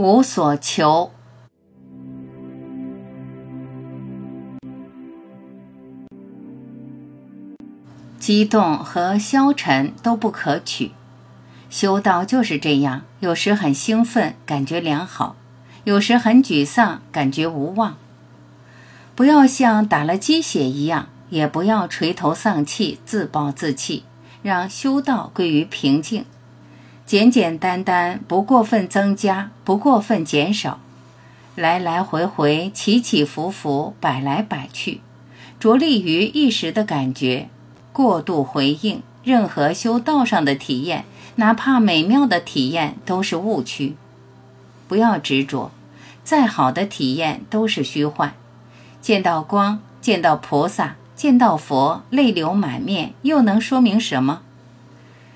无所求。激动和消沉都不可取。修道就是这样，有时很兴奋，感觉良好；有时很沮丧，感觉无望。不要像打了鸡血一样，也不要垂头丧气、自暴自弃，让修道归于平静。简简单单，不过分增加，不过分减少，来来回回，起起伏伏，摆来摆去，着力于一时的感觉，过度回应任何修道上的体验。哪怕美妙的体验都是误区，不要执着。再好的体验都是虚幻。见到光，见到菩萨，见到佛，泪流满面，又能说明什么？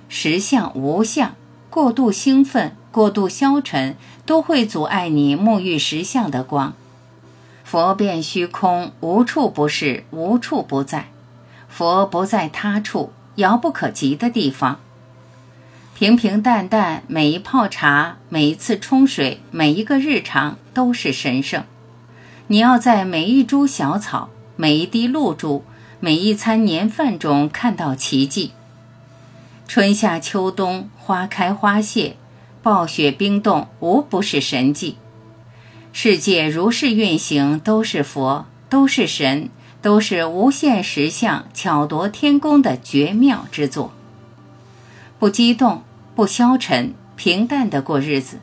实相无相，过度兴奋、过度消沉，都会阻碍你沐浴实相的光。佛变虚空，无处不是，无处不在。佛不在他处，遥不可及的地方。平平淡淡，每一泡茶，每一次冲水，每一个日常都是神圣。你要在每一株小草、每一滴露珠、每一餐年饭中看到奇迹。春夏秋冬，花开花谢，暴雪冰冻，无不是神迹。世界如是运行，都是佛，都是神，都是无限实相巧夺天工的绝妙之作。不激动，不消沉，平淡的过日子，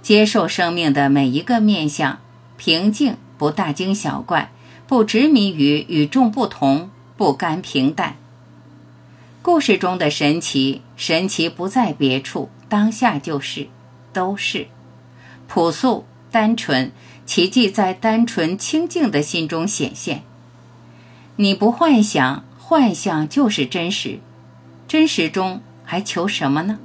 接受生命的每一个面相，平静，不大惊小怪，不执迷于与众不同，不甘平淡。故事中的神奇，神奇不在别处，当下就是，都是朴素单纯，奇迹在单纯清净的心中显现。你不幻想，幻想就是真实，真实中。还求什么呢？